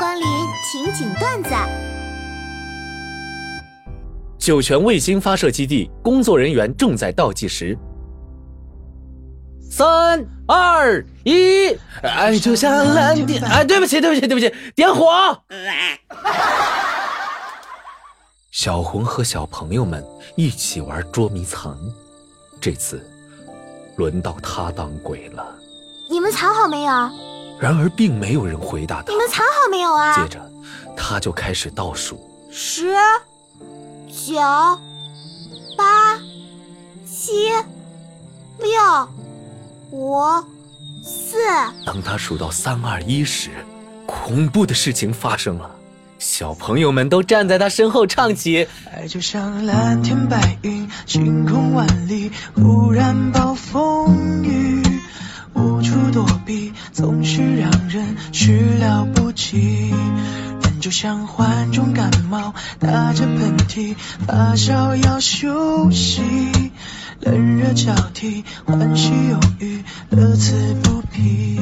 光临情景段子。酒泉卫星发射基地工作人员正在倒计时，三二一，爱就像蓝天。哎，对不起，对不起，对不起，点火！小红和小朋友们一起玩捉迷藏，这次轮到他当鬼了。你们藏好没有？然而，并没有人回答他。你们藏好没有啊？接着，他就开始倒数：十、九、八、七、六、五、四。当他数到三二一时，恐怖的事情发生了。小朋友们都站在他身后唱起：爱就像蓝天白云，晴空万里，忽然暴风雨。无处躲避，总是让人始料不及。人就像患重感冒，打着喷嚏，发烧要休息。冷热交替，欢喜忧郁，乐此不疲。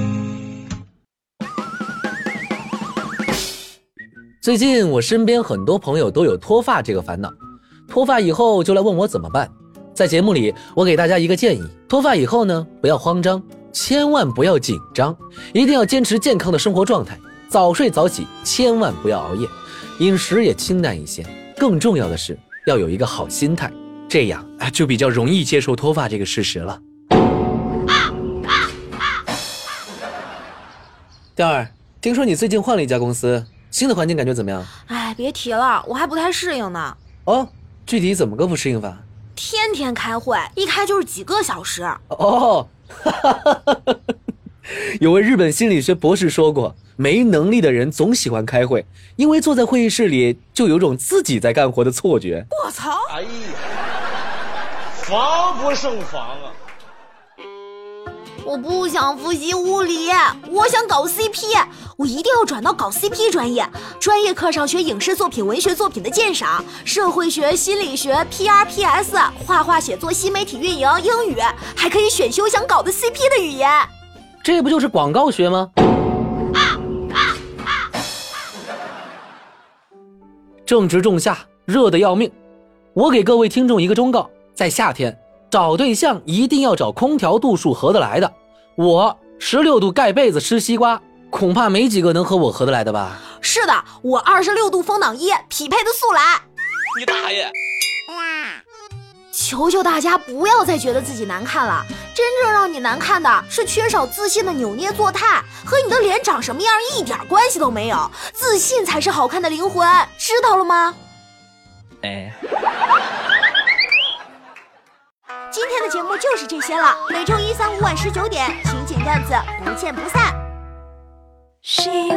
最近我身边很多朋友都有脱发这个烦恼，脱发以后就来问我怎么办。在节目里，我给大家一个建议：脱发以后呢，不要慌张。千万不要紧张，一定要坚持健康的生活状态，早睡早起，千万不要熬夜，饮食也清淡一些。更重要的是要有一个好心态，这样啊就比较容易接受脱发这个事实了。调儿，听说你最近换了一家公司，新的环境感觉怎么样？哎，别提了，我还不太适应呢。哦，具体怎么个不适应法？天天开会，一开就是几个小时。哦。哈哈哈哈哈！有位日本心理学博士说过，没能力的人总喜欢开会，因为坐在会议室里就有种自己在干活的错觉。我操！哎呀，防不胜防啊！我不想复习物理，我想搞 CP，我一定要转到搞 CP 专业。专业课上学影视作品、文学作品的鉴赏，社会学、心理学、PRPS，画画、写作、新媒体运营、英语，还可以选修想搞的 CP 的语言。这不就是广告学吗？正值仲夏，热得要命。我给各位听众一个忠告：在夏天找对象，一定要找空调度数合得来的。我十六度盖被子吃西瓜，恐怕没几个能和我合得来的吧？是的，我二十六度风挡衣匹配的速来。你大爷！求求大家不要再觉得自己难看了，真正让你难看的是缺少自信的扭捏作态，和你的脸长什么样一点关系都没有。自信才是好看的灵魂，知道了吗？哎。今天的节目就是这些了。每周一、三、五晚十九点，情景段子不见不散。谁